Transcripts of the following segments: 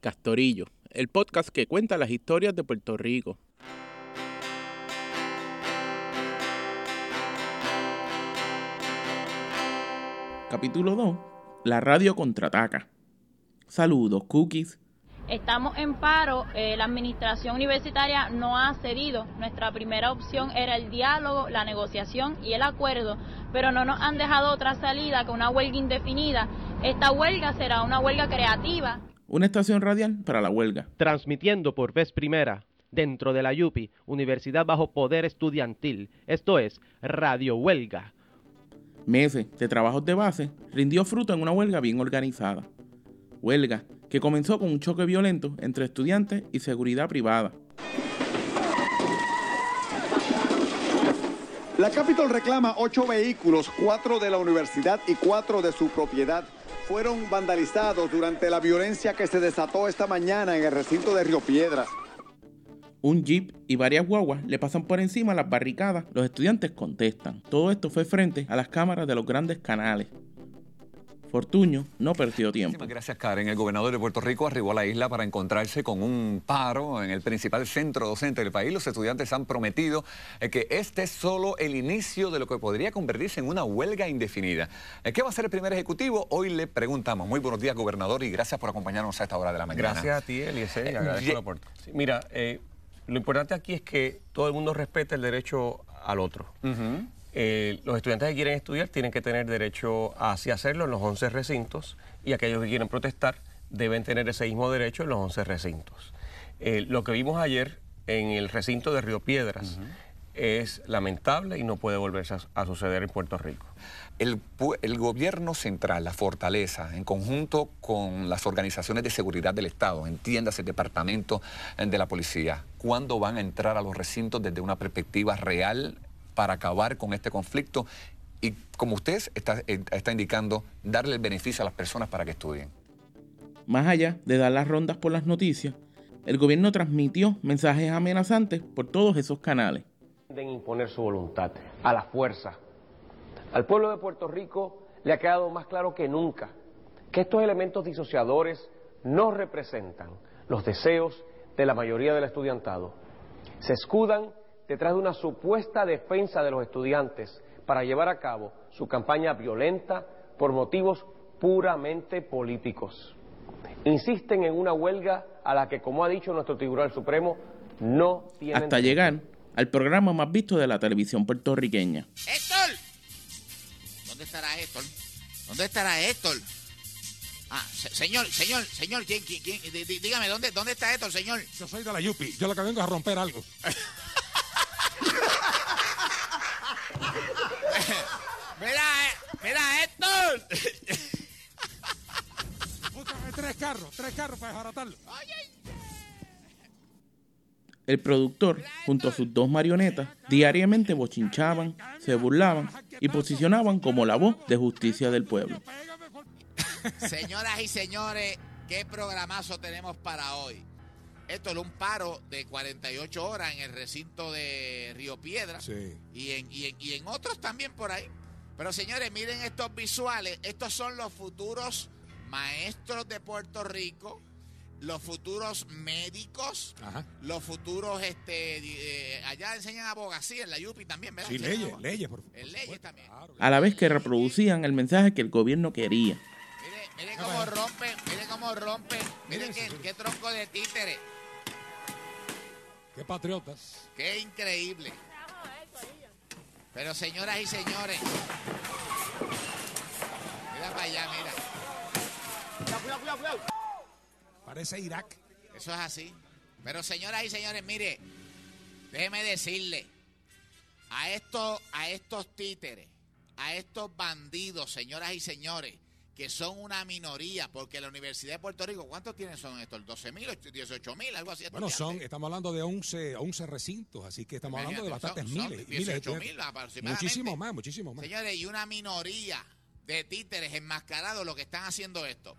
Castorillo, el podcast que cuenta las historias de Puerto Rico. Capítulo 2. La radio contraataca. Saludos, cookies. Estamos en paro, eh, la administración universitaria no ha cedido. Nuestra primera opción era el diálogo, la negociación y el acuerdo, pero no nos han dejado otra salida que una huelga indefinida. Esta huelga será una huelga creativa. Una estación radial para la huelga. Transmitiendo por vez primera dentro de la YUPI, Universidad Bajo Poder Estudiantil. Esto es Radio Huelga. Meses de trabajos de base rindió fruto en una huelga bien organizada. Huelga que comenzó con un choque violento entre estudiantes y seguridad privada. La Capitol reclama ocho vehículos, cuatro de la universidad y cuatro de su propiedad. Fueron vandalizados durante la violencia que se desató esta mañana en el recinto de Río Piedras. Un jeep y varias guaguas le pasan por encima las barricadas. Los estudiantes contestan. Todo esto fue frente a las cámaras de los grandes canales. Fortuño no perdió tiempo. Gracias, Karen. El gobernador de Puerto Rico arribó a la isla para encontrarse con un paro en el principal centro docente del país. Los estudiantes han prometido eh, que este es solo el inicio de lo que podría convertirse en una huelga indefinida. Eh, ¿Qué va a ser el primer ejecutivo? Hoy le preguntamos. Muy buenos días, gobernador, y gracias por acompañarnos a esta hora de la mañana. Gracias a ti, Eliezer, y agradezco la oportunidad. mira, eh, lo importante aquí es que todo el mundo respete el derecho al otro. Eh, los estudiantes que quieren estudiar tienen que tener derecho a así hacerlo en los 11 recintos y aquellos que quieren protestar deben tener ese mismo derecho en los 11 recintos. Eh, lo que vimos ayer en el recinto de Río Piedras es lamentable y no puede volverse a, suceder en Puerto Rico. El, el, gobierno central, la fortaleza, en conjunto con las organizaciones de seguridad del Estado, entiéndase el departamento de la policía, ¿cuándo van a entrar a los recintos desde una perspectiva real para acabar con este conflicto y, como usted está, eh, está indicando, darle el beneficio a las personas para que estudien. Más allá de dar las rondas por las noticias, el gobierno transmitió mensajes amenazantes por todos esos canales. De imponer su voluntad a la fuerza. Al pueblo de Puerto Rico le ha quedado más claro que nunca que estos elementos disociadores no representan los deseos de la mayoría del estudiantado. Se escudan detrás de una supuesta defensa de los estudiantes para llevar a cabo su campaña violenta por motivos puramente políticos. Insisten en una huelga a la que, como ha dicho nuestro Tribunal Supremo, no tienen... Hasta llegar al programa más visto de la televisión puertorriqueña. ¡Héctor! ¿Dónde estará Héctor? ¿Dónde estará Héctor? Ah, señor, señor, señor, ¿quién, quién, dígame, ¿dónde, ¿dónde está Héctor, señor? Yo soy de la Yupi, yo lo que vengo es a romper algo. mira, mira, Héctor. tres carros, tres carros para desbaratarlo. El productor, junto a sus dos marionetas, diariamente bochinchaban, se burlaban y posicionaban como la voz de justicia del pueblo. Señoras y señores, ¿qué programazo tenemos para hoy? Esto es un paro de 48 horas en el recinto de Río Piedra y, en, y, en, otros también por ahí. Pero señores, miren estos visuales. Estos son los futuros maestros de Puerto Rico, los futuros médicos, los futuros, este, eh, allá enseñan abogacía en la UPI también, ¿verdad? Sí, leyes, leyes, por favor. leyes también. A la vez que reproducían el mensaje que el gobierno quería. Miren, miren cómo rompen, miren cómo rompen, miren qué, qué tronco de títere. Qué patriotas. Qué increíble. Pero señoras y señores. Mira para allá, mira. Parece Irak. Eso es así. Pero señoras y señores, mire, déjeme decirle a estos, a estos títeres, a estos bandidos, señoras y señores, que son una minoría, porque la Universidad de Puerto Rico, ¿cuántos tienen son estos? ¿12 mil, 18 mil, algo así? Bueno, son, estamos hablando de 11, 11 recintos, así que estamos hablando de bastantes miles. 18 mil aproximadamente. Muchísimo más, muchísimo más. Señores, y una minoría de títeres enmascarados lo que están haciendo esto.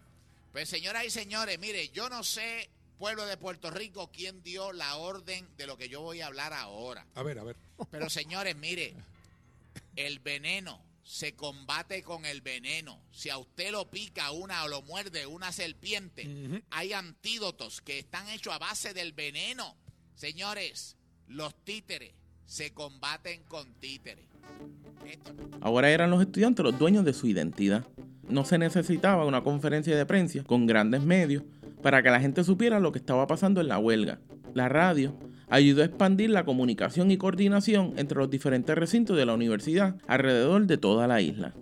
Pues señoras y señores, mire, yo no sé, pueblo de Puerto Rico, quién dio la orden de lo que yo voy a hablar ahora. A ver, a ver. Pero señores, mire, el veneno se combate con el veneno. Si a usted lo pica una o lo muerde una serpiente, hay antídotos que están hechos a base del veneno. Señores, los títeres se combaten con títeres. Ahora eran los estudiantes los dueños de su identidad. No se necesitaba una conferencia de prensa con grandes medios para que la gente supiera lo que estaba pasando en la huelga. La radio ayudó a expandir la comunicación y coordinación entre los diferentes recintos de la universidad alrededor de toda la isla.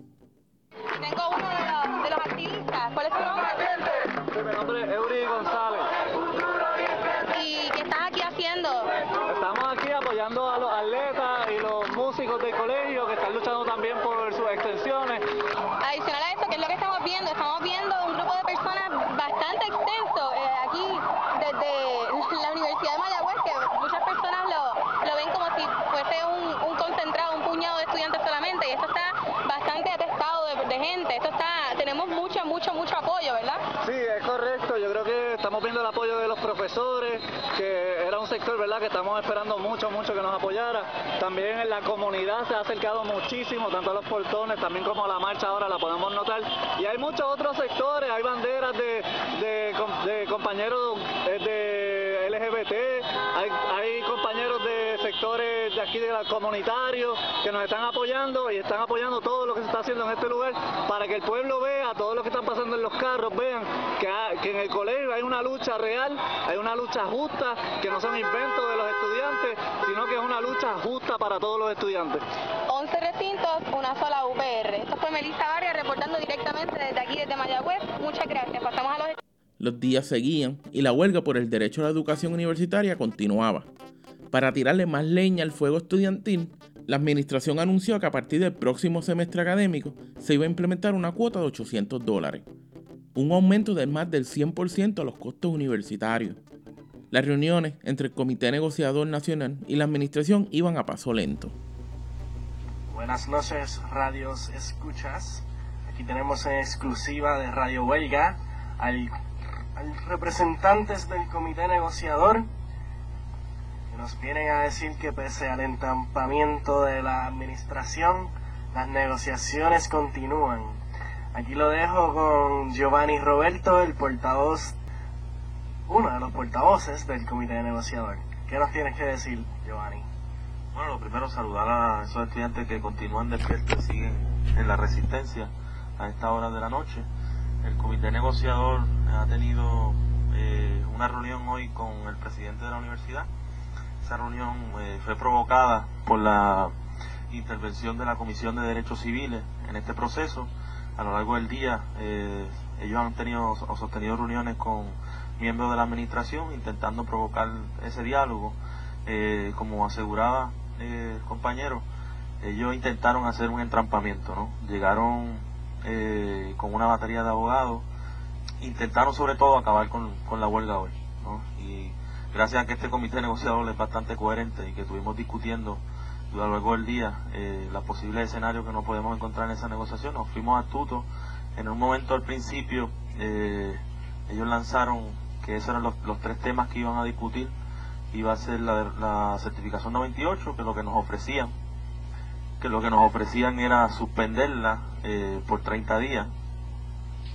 Que estamos esperando mucho, mucho que nos apoyara. También en la comunidad se ha acercado muchísimo, tanto a los portones, también como a la marcha ahora la podemos notar. Y hay muchos otros sectores, hay banderas de, de, compañeros de LGBT, hay, hay compañeros sectores de aquí de la comunitarios que nos están apoyando y están apoyando todo lo que se está haciendo en este lugar para que el pueblo vea, todo lo que están pasando en los carros, vean que, que en el colegio hay una lucha real, hay una lucha justa, que no son inventos de los estudiantes, sino que es una lucha justa para todos los estudiantes. 11 recintos, una sola UPR. Esto fue Melissa Vargas reportando directamente desde aquí, desde Mayagüez. Muchas gracias. Pasamos a los... Los días seguían y la huelga por el derecho a la educación universitaria continuaba. Para tirarle más leña al fuego estudiantil, la administración anunció que a partir del próximo semestre académico se iba a implementar una cuota de 800 dólares, un aumento de más del 100% a los costos universitarios. Las reuniones entre el Comité Negociador Nacional y la administración iban a paso lento. Buenas noches, radios escuchas. Aquí tenemos en exclusiva de Radio Huelga al, al representantes del Comité Negociador nos vienen a decir que pese al entampamiento de la administración, las negociaciones continúan. Aquí lo dejo con Giovanni Roberto, el portavoz, uno de los portavoces del Comité Negociador. ¿Qué nos tienes que decir, Giovanni? Bueno, lo primero saludar a esos estudiantes que continúan despiertos y siguen en la resistencia a esta hora de la noche. El comité negociador ha tenido eh, una reunión hoy con el presidente de la universidad. Esa reunión eh, fue provocada por la intervención de la Comisión de Derechos Civiles en este proceso. A lo largo del día eh, ellos han tenido o sostenido reuniones con miembros de la administración intentando provocar ese diálogo. Eh, como aseguraba eh, el compañero, ellos intentaron hacer un entrampamiento, ¿no? Llegaron con una batería de abogados, intentaron sobre todo acabar con, con la huelga hoy, ¿no? Y gracias a que este comité negociador es bastante coherente y que estuvimos discutiendo a lo largo del día eh, los posibles escenarios que nos podemos encontrar en esa negociación, nos fuimos astutos. En un momento al principio eh, ellos lanzaron que esos eran los, tres temas que iban a discutir iba a ser la, la, certificación 98, que lo que nos ofrecían, que lo que nos ofrecían era suspenderla eh, por 30 días,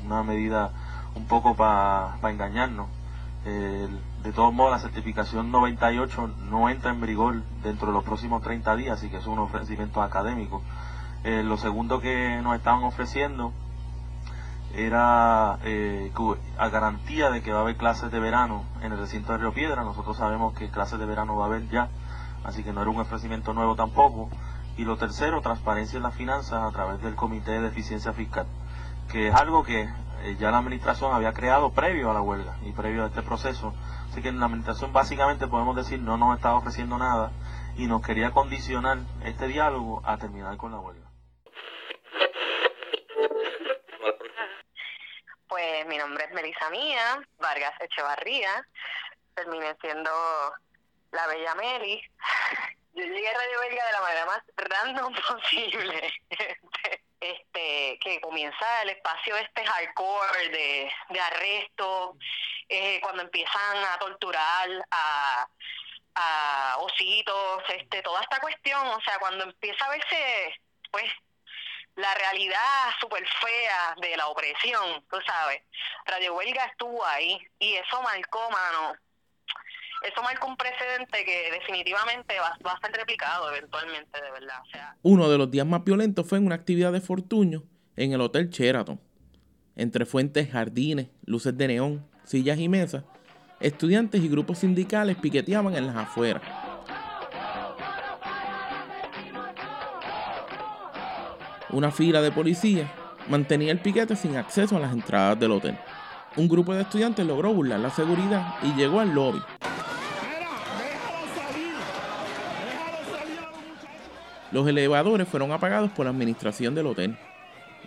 una medida un poco para pa engañarnos. Eh, de todos modos, la certificación 98 no entra en vigor dentro de los próximos 30 días, así que es un ofrecimiento académico. Eh, lo segundo que nos estaban ofreciendo era eh, a garantía de que va a haber clases de verano en el recinto de Río Piedra. Nosotros sabemos que clases de verano va a haber ya, así que no era un ofrecimiento nuevo tampoco. Y lo tercero, transparencia en las finanzas a través del Comité de Eficiencia Fiscal, que es algo que eh, ya la administración había creado previo a la huelga y previo a este proceso. Así que la administración básicamente podemos decir no nos estaba ofreciendo nada y nos quería condicionar este diálogo a terminar con la huelga. Pues mi nombre es Melissa Mía, Vargas Echevarría, terminé siendo la Bella Meli. Yo llegué a Radio Belga de la manera más random posible. Que comienza el espacio este hardcore de, de arresto, eh, cuando empiezan a torturar a, ositos, este, toda esta cuestión, o sea, cuando empieza a verse, pues, la realidad súper fea de la opresión, tú sabes. Radio Huelga estuvo ahí y eso marcó, mano, eso marcó un precedente que definitivamente va, va, a ser replicado eventualmente, de verdad. Uno de los días más violentos fue en una actividad de Fortuño en el Hotel Sheraton. Entre fuentes, jardines, luces de neón, sillas y mesas, estudiantes y grupos sindicales piqueteaban en las afueras. Una fila de policías mantenía el piquete sin acceso a las entradas del hotel. Un grupo de estudiantes logró burlar la seguridad y llegó al lobby. Los elevadores fueron apagados por la administración del hotel.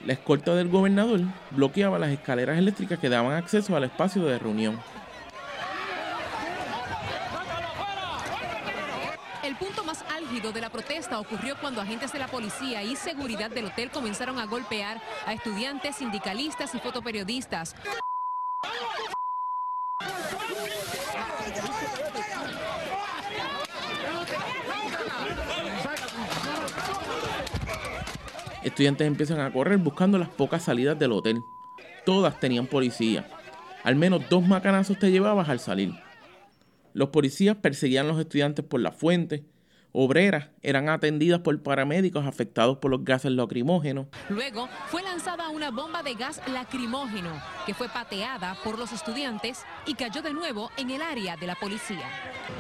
La escolta del gobernador bloqueaba las escaleras eléctricas que daban acceso al espacio de reunión. El punto más álgido de la protesta ocurrió cuando agentes de la policía y seguridad del hotel comenzaron a golpear a estudiantes, sindicalistas y fotoperiodistas. Estudiantes empiezan a correr buscando las pocas salidas del hotel. Todas tenían policía. Al menos dos macanazos te llevabas al salir. Los policías perseguían a los estudiantes por la fuente. Obreras eran atendidas por paramédicos afectados por los gases lacrimógenos. Luego fue lanzada una bomba de gas lacrimógeno que fue pateada por los estudiantes y cayó de nuevo en el área de la policía.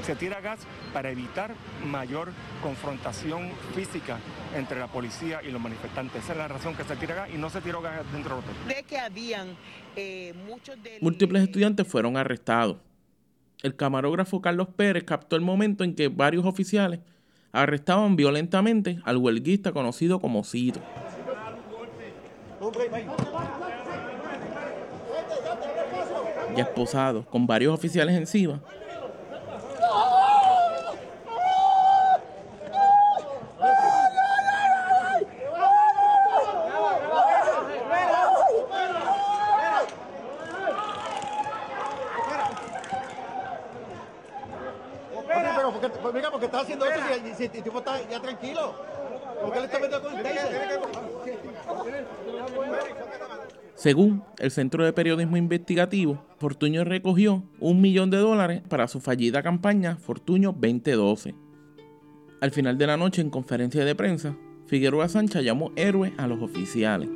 Se tira gas para evitar mayor confrontación física entre la policía y los manifestantes. Esa es la razón que se tira gas y no se tiró gas dentro del hotel. De que habían eh, muchos de Múltiples estudiantes fueron arrestados. El camarógrafo Carlos Pérez captó el momento en que varios oficiales arrestaban violentamente al huelguista conocido como Cito. Ya esposado, con varios oficiales encima, Según el Centro de Periodismo Investigativo, Fortuño recogió un millón de dólares para su fallida campaña Fortuño 2012. Al final de la noche, en conferencia de prensa, Figueroa Sancha llamó héroes a los oficiales.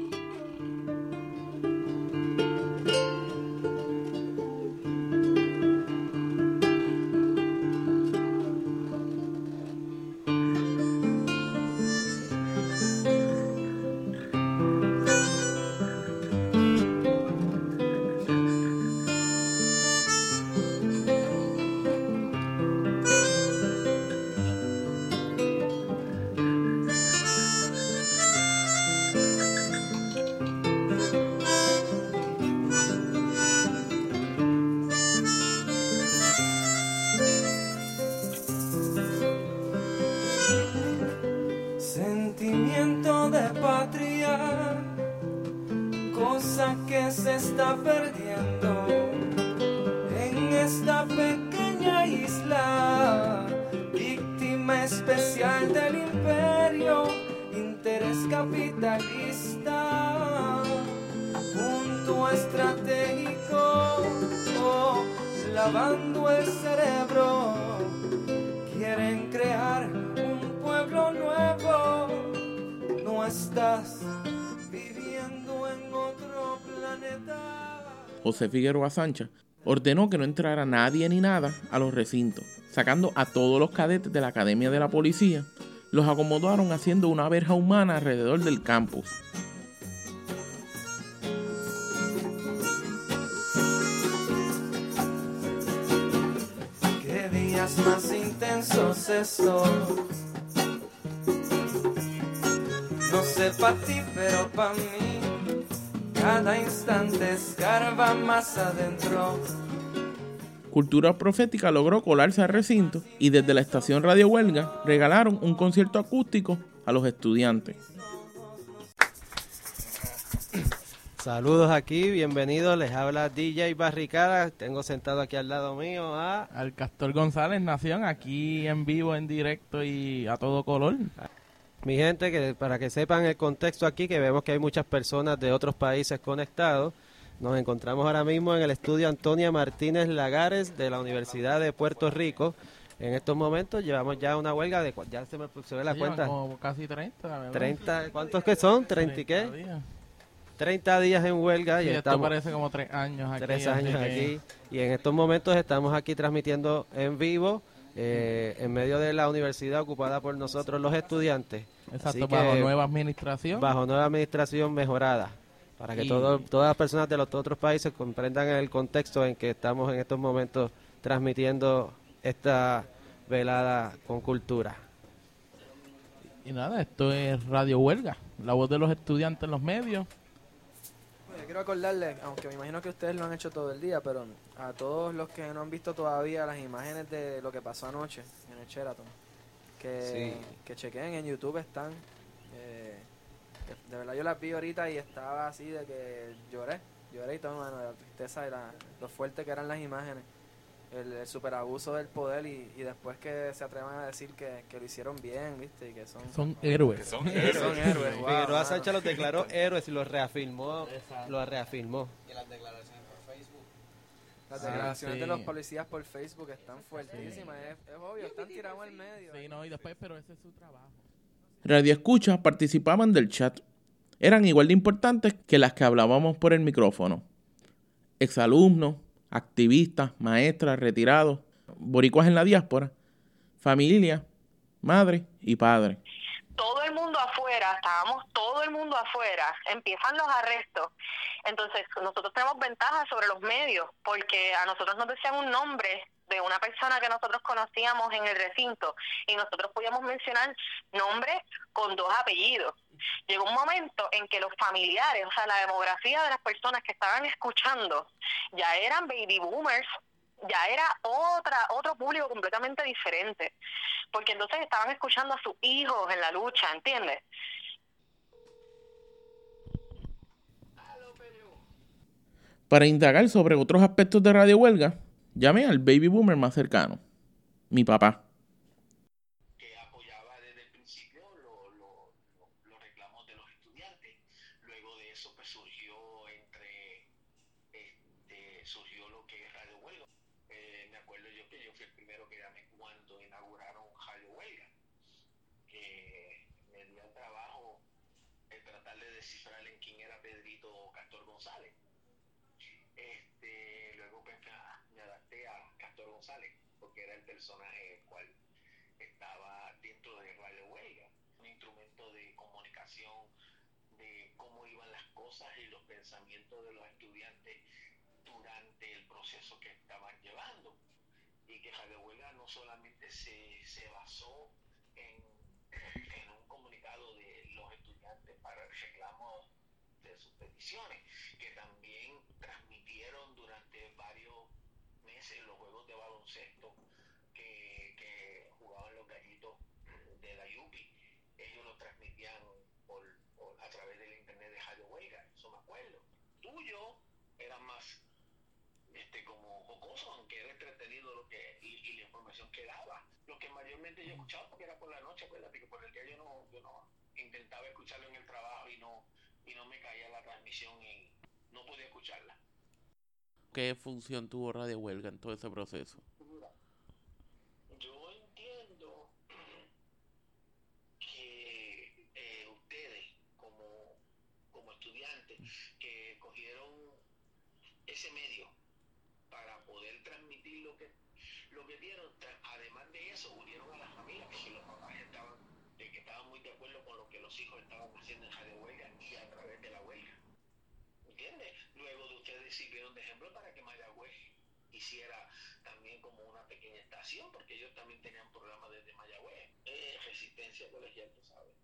Capitalista, punto estratégico, oh, lavando el cerebro, quieren crear un pueblo nuevo, no estás viviendo en otro planeta. José Figueroa Sancha ordenó que no entrara nadie ni nada a los recintos, sacando a todos los cadetes de la Academia de la Policía, los acomodaron haciendo una verja humana alrededor del campus. Qué días más intensos estos. No sé pa' ti, pero pa' mí. Cada instante escarba más adentro. Cultura Profética logró colarse al recinto y desde la estación Radio Huelga regalaron un concierto acústico a los estudiantes. Saludos aquí, bienvenidos, les habla DJ Barricada, tengo sentado aquí al lado mío a... Al Castor González Nación, aquí en vivo, en directo y a todo color. Mi gente, que para que sepan el contexto aquí, que vemos que hay muchas personas de otros países conectados. Nos encontramos ahora mismo en el estudio Antonia Martínez Lagares de la Universidad de Puerto Rico. En estos momentos llevamos ya una huelga de... Ya se me se ve la cuenta. como casi 30, ¿verdad? 30, ¿Cuántos que son? ¿30 y qué? días. 30 días en huelga y Sí, esto estamos... parece como tres años aquí. Tres así años que- aquí. Y en estos momentos estamos aquí transmitiendo en vivo eh, en medio de la universidad ocupada por nosotros los estudiantes. Exacto, Así bajo nueva administración. Bajo nueva administración mejorada. Para que Y- todo- todas las personas de los otros países comprendan el contexto en que estamos en estos momentos transmitiendo esta velada con cultura. Y nada, esto es Radio Huelga, la voz de los estudiantes en los medios. Yo quiero acordarles, aunque me imagino que ustedes lo han hecho todo el día, pero a todos los que no han visto todavía las imágenes de lo que pasó anoche en el Sheraton, que, Sí. que chequen en YouTube están. eh, que de verdad yo las vi ahorita y estaba así de que lloré, lloré y todo, mano, de la tristeza y la, lo fuerte que eran las imágenes. El, el superabuso del poder y, y después que se atrevan a decir que, que lo hicieron bien, ¿viste? Y que son, Son héroes. Que son héroes. Son héroes, wow, Figueroa mano. Sánchez los declaró héroes y los reafirmó. Los reafirmó. Y las declaraciones por Facebook. Las Ah, declaraciones de los policías por Facebook están fuertísimas, es, es obvio, están tirados al medio. Sí, no, y después, pero ese es su trabajo. Radio Escucha participaban del chat. Eran igual de importantes que las que hablábamos por el micrófono. Exalumnos, activistas, maestras, retirados, boricuas en la diáspora, familia, madre y padre. Todo el mundo afuera, estábamos todo el mundo afuera, empiezan los arrestos. Entonces, nosotros tenemos ventaja sobre los medios, porque a nosotros nos decían un nombre de una persona que nosotros conocíamos en el recinto y nosotros podíamos mencionar nombres con dos apellidos. Llegó un momento en que los familiares, o sea, la demografía de las personas que estaban escuchando ya eran baby boomers, ya era otra otro público completamente diferente, porque entonces estaban escuchando a sus hijos en la lucha, ¿entiendes? Para indagar sobre otros aspectos de Radio Huelga, llamé al baby boomer más cercano, mi papá. Luego de eso pues surgió entre este, surgió lo que es Radio Huelga. Eh, me acuerdo yo que yo fui el primero que llamé cuando inauguraron Radio Huelga, que me dio el trabajo el tratar de descifrar en quién era Pedrito Castor González. Este, luego pues, me adapté a Castor González, porque era el personaje el cual estaba dentro de Radio Huelga, un instrumento de comunicación de cómo iban las cosas y los pensamientos de los estudiantes durante el proceso que estaban llevando. Y que Radio Huelga no solamente se, se basó en, en un comunicado de los estudiantes para el reclamo que también transmitieron durante varios meses los juegos de baloncesto que, que jugaban los gallitos de la Yupi. Ellos lo transmitían por, por- a través del internet de Radio Huelga, eso me acuerdo. Tuyo era más este como jocoso, aunque era entretenido lo que y, y la información que daba. Lo que mayormente yo escuchaba porque era por la noche, acuérdate que por el día yo no, yo no intentaba escucharlo en el trabajo y no, y no me caía la transmisión y no podía escucharla. ¿Qué función tuvo Radio Huelga en todo ese proceso? Yo entiendo que eh, ustedes como, como estudiantes que cogieron ese medio para poder transmitir lo que lo que dieron, además de eso, unieron a las familias porque los papás estaban de que estaban muy de acuerdo con lo que los hijos estaban haciendo en Radio Huelga y a través de la huelga. ¿Entiendes? Luego de ustedes sirvieron de ejemplo para que Mayagüez hiciera también como una pequeña estación, porque ellos también tenían programas desde Mayagüez, eh, resistencia colegial, tú sabes.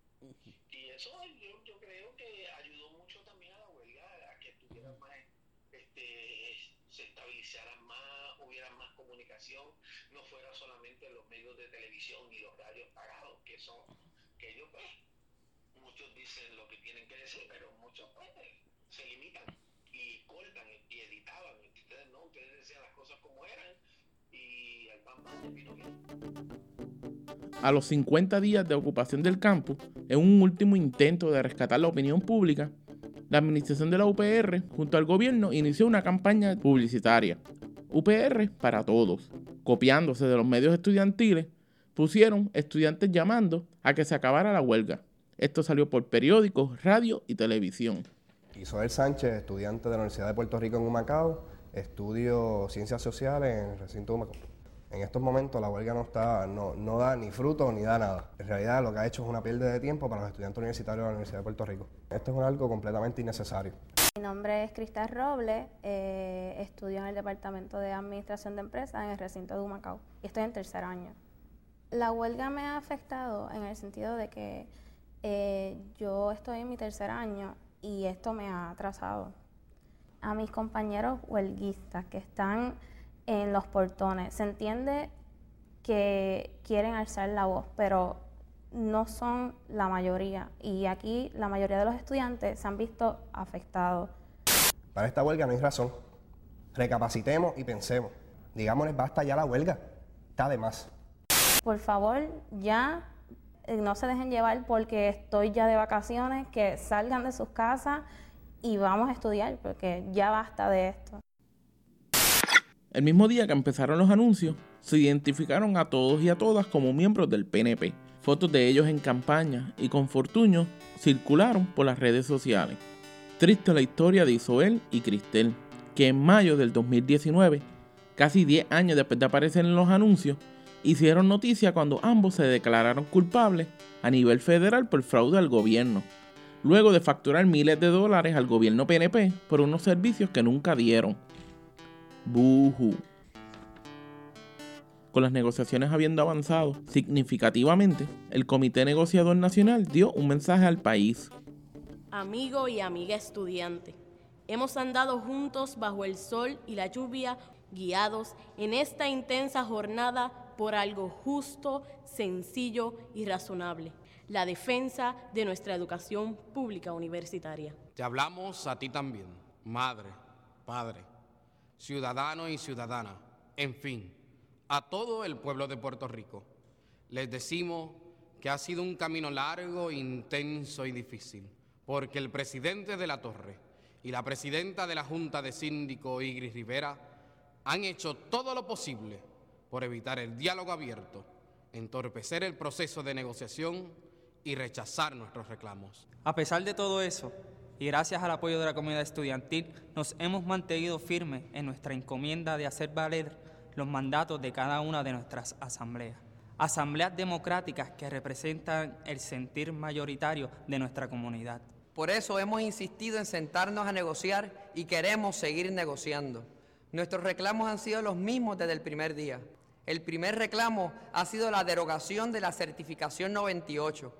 Y eso yo, yo creo que ayudó mucho también a la huelga, a que tuvieran más, este, se estabilizaran más, hubiera más comunicación, no fuera solamente los medios de televisión y los radios pagados, que son, que ellos pues, muchos dicen lo que tienen que decir, pero muchos pues se limitan y cortan y editaban. Ustedes no, ustedes decían las cosas como eran y al pan pino bien. a los 50 días de ocupación del campus, en un último intento de rescatar la opinión pública, la administración de la UPR junto al gobierno inició una campaña publicitaria. UPR para todos. Copiándose de los medios estudiantiles, pusieron estudiantes llamando a que se acabara la huelga. Esto salió por periódicos, radio y televisión. Isoel Sánchez, estudiante de la Universidad de Puerto Rico en Humacao, estudio Ciencias Sociales en el recinto de Humacao. En estos momentos la huelga no, está, no, no da ni fruto ni da nada. En realidad lo que ha hecho es una pérdida de tiempo para los estudiantes universitarios de la Universidad de Puerto Rico. Esto es algo completamente innecesario. Mi nombre es Cristal Robles, eh, estudio en el Departamento de Administración de Empresas en el recinto de Humacao y estoy en tercer año. La huelga me ha afectado en el sentido de que eh, yo estoy en mi tercer año y esto me ha atrasado. A mis compañeros huelguistas que están en los portones, se entiende que quieren alzar la voz, pero no son la mayoría y aquí la mayoría de los estudiantes se han visto afectados. Para esta huelga no hay razón. Recapacitemos y pensemos. Digámosles, basta ya la huelga. Está de más. Por favor, ya no se dejen llevar porque estoy ya de vacaciones, que salgan de sus casas y vamos a estudiar porque ya basta de esto. El mismo día que empezaron los anuncios, se identificaron a todos y a todas como miembros del PNP. Fotos de ellos en campaña y con Fortuño circularon por las redes sociales. Triste la historia de Isoel y Cristel, que en mayo del 2019, casi 10 años después de aparecer en los anuncios, hicieron noticia cuando ambos se declararon culpables a nivel federal por fraude al gobierno, luego de facturar miles de dólares al gobierno PNP por unos servicios que nunca dieron. Buhu. Con las negociaciones habiendo avanzado significativamente, el Comité Negociador Nacional dio un mensaje al país. Amigo y amiga estudiante, hemos andado juntos bajo el sol y la lluvia, guiados en esta intensa jornada por algo justo, sencillo y razonable, la defensa de nuestra educación pública universitaria. Te hablamos a ti también, madre, padre, ciudadano y ciudadana, en fin, a todo el pueblo de Puerto Rico. Les decimos que ha sido un camino largo, intenso y difícil, porque el presidente de la Torre y la presidenta de la Junta de Síndico, Igris Rivera, han hecho todo lo posible por evitar el diálogo abierto, entorpecer el proceso de negociación y rechazar nuestros reclamos. A pesar de todo eso, y gracias al apoyo de la comunidad estudiantil, nos hemos mantenido firmes en nuestra encomienda de hacer valer los mandatos de cada una de nuestras asambleas. Asambleas democráticas que representan el sentir mayoritario de nuestra comunidad. Por eso hemos insistido en sentarnos a negociar y queremos seguir negociando. Nuestros reclamos han sido los mismos desde el primer día. El primer reclamo ha sido la derogación de la certificación 98,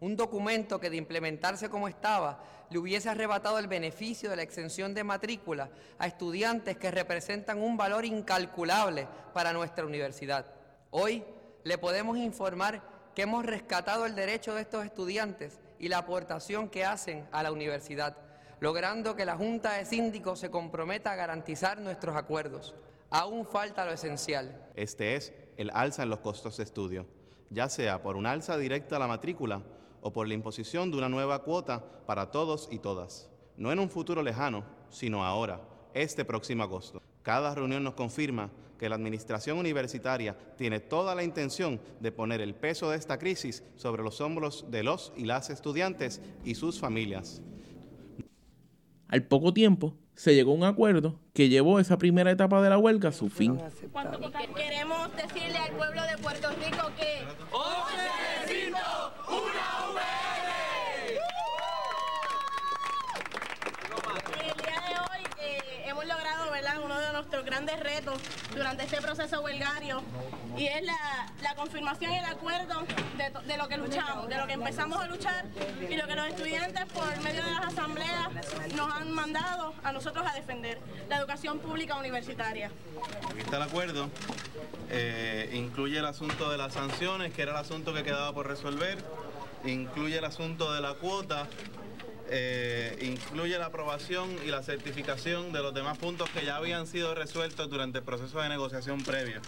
un documento que de implementarse como estaba le hubiese arrebatado el beneficio de la exención de matrícula a estudiantes que representan un valor incalculable para nuestra universidad. Hoy le podemos informar que hemos rescatado el derecho de estos estudiantes y la aportación que hacen a la universidad, logrando que la Junta de Síndicos se comprometa a garantizar nuestros acuerdos. Aún falta lo esencial. Este es el alza en los costos de estudio, ya sea por un alza directa a la matrícula o por la imposición de una nueva cuota para todos y todas. No en un futuro lejano, sino ahora, este próximo agosto. Cada reunión nos confirma que la administración universitaria tiene toda la intención de poner el peso de esta crisis sobre los hombros de los y las estudiantes y sus familias. Al poco tiempo se llegó a un acuerdo que llevó esa primera etapa de la huelga a su fin. Queremos decirle al pueblo de Puerto Rico que... grandes retos durante este proceso huelgario. Y es la, confirmación y el acuerdo de, de, lo que luchamos, de lo que empezamos a luchar y lo que los estudiantes por medio de las asambleas nos han mandado a nosotros a defender, la educación pública universitaria. Aquí está el acuerdo, eh, incluye el asunto de las sanciones, que era el asunto que quedaba por resolver, incluye el asunto de la cuota eh, incluye la aprobación y la certificación de los demás puntos que ya habían sido resueltos durante el proceso de negociación previo.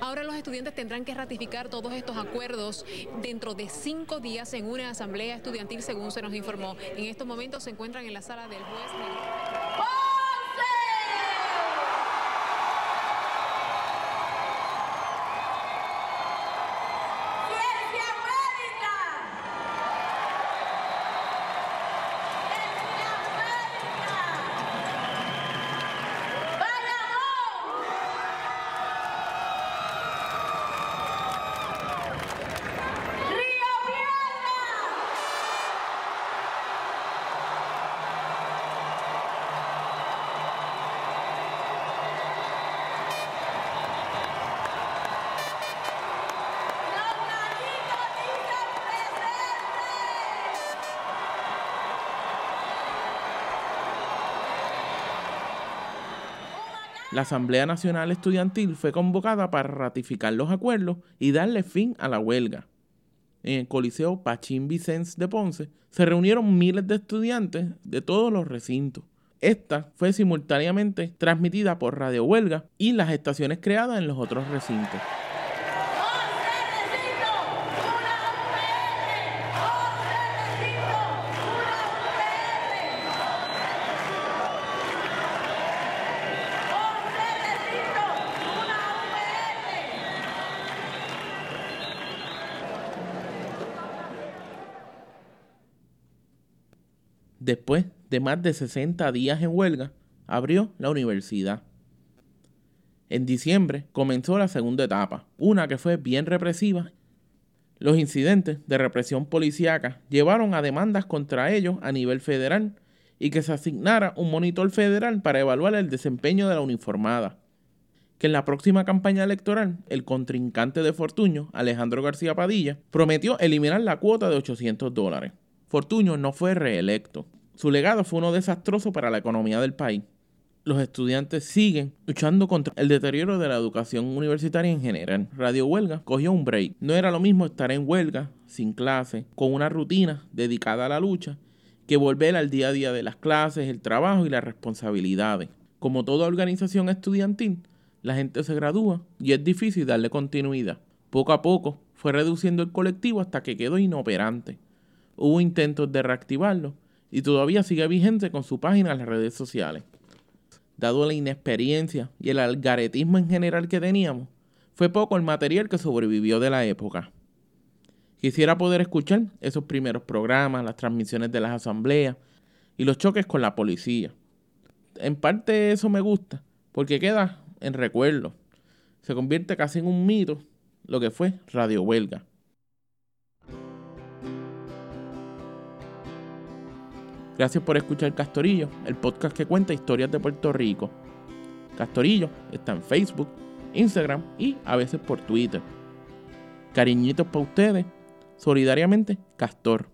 Ahora los estudiantes tendrán que ratificar todos estos acuerdos dentro de cinco días en una asamblea estudiantil, según se nos informó. En estos momentos se encuentran en la sala del juez. La Asamblea Nacional Estudiantil fue convocada para ratificar los acuerdos y darle fin a la huelga. En el Coliseo Pachín Vicens de Ponce se reunieron miles de estudiantes de todos los recintos. Esta fue simultáneamente transmitida por Radio Huelga y las estaciones creadas en los otros recintos. De más de 60 días en huelga, abrió la universidad. En diciembre comenzó la segunda etapa, una que fue bien represiva. Los incidentes de represión policíaca llevaron a demandas contra ellos a nivel federal y que se asignara un monitor federal para evaluar el desempeño de la uniformada. Que en la próxima campaña electoral, el contrincante de Fortuño, Alejandro García Padilla, prometió eliminar la cuota de 800 dólares. Fortuño no fue reelecto. Su legado fue uno desastroso para la economía del país. Los estudiantes siguen luchando contra el deterioro de la educación universitaria en general. Radio Huelga cogió un break. No era lo mismo estar en huelga, sin clase, con una rutina dedicada a la lucha, que volver al día a día de las clases, el trabajo y las responsabilidades. Como toda organización estudiantil, la gente se gradúa y es difícil darle continuidad. Poco a poco fue reduciendo el colectivo hasta que quedó inoperante. Hubo intentos de reactivarlo y todavía sigue vigente con su página en las redes sociales. Dado la inexperiencia y el algaretismo en general que teníamos, fue poco el material que sobrevivió de la época. Quisiera poder escuchar esos primeros programas, las transmisiones de las asambleas y los choques con la policía. En parte eso me gusta, porque queda en recuerdo. Se convierte casi en un mito lo que fue Radio Huelga. Gracias por escuchar Castorillo, el podcast que cuenta historias de Puerto Rico. Castorillo está en Facebook, Instagram y a veces por Twitter. Cariñitos para ustedes. Solidariamente, Castor.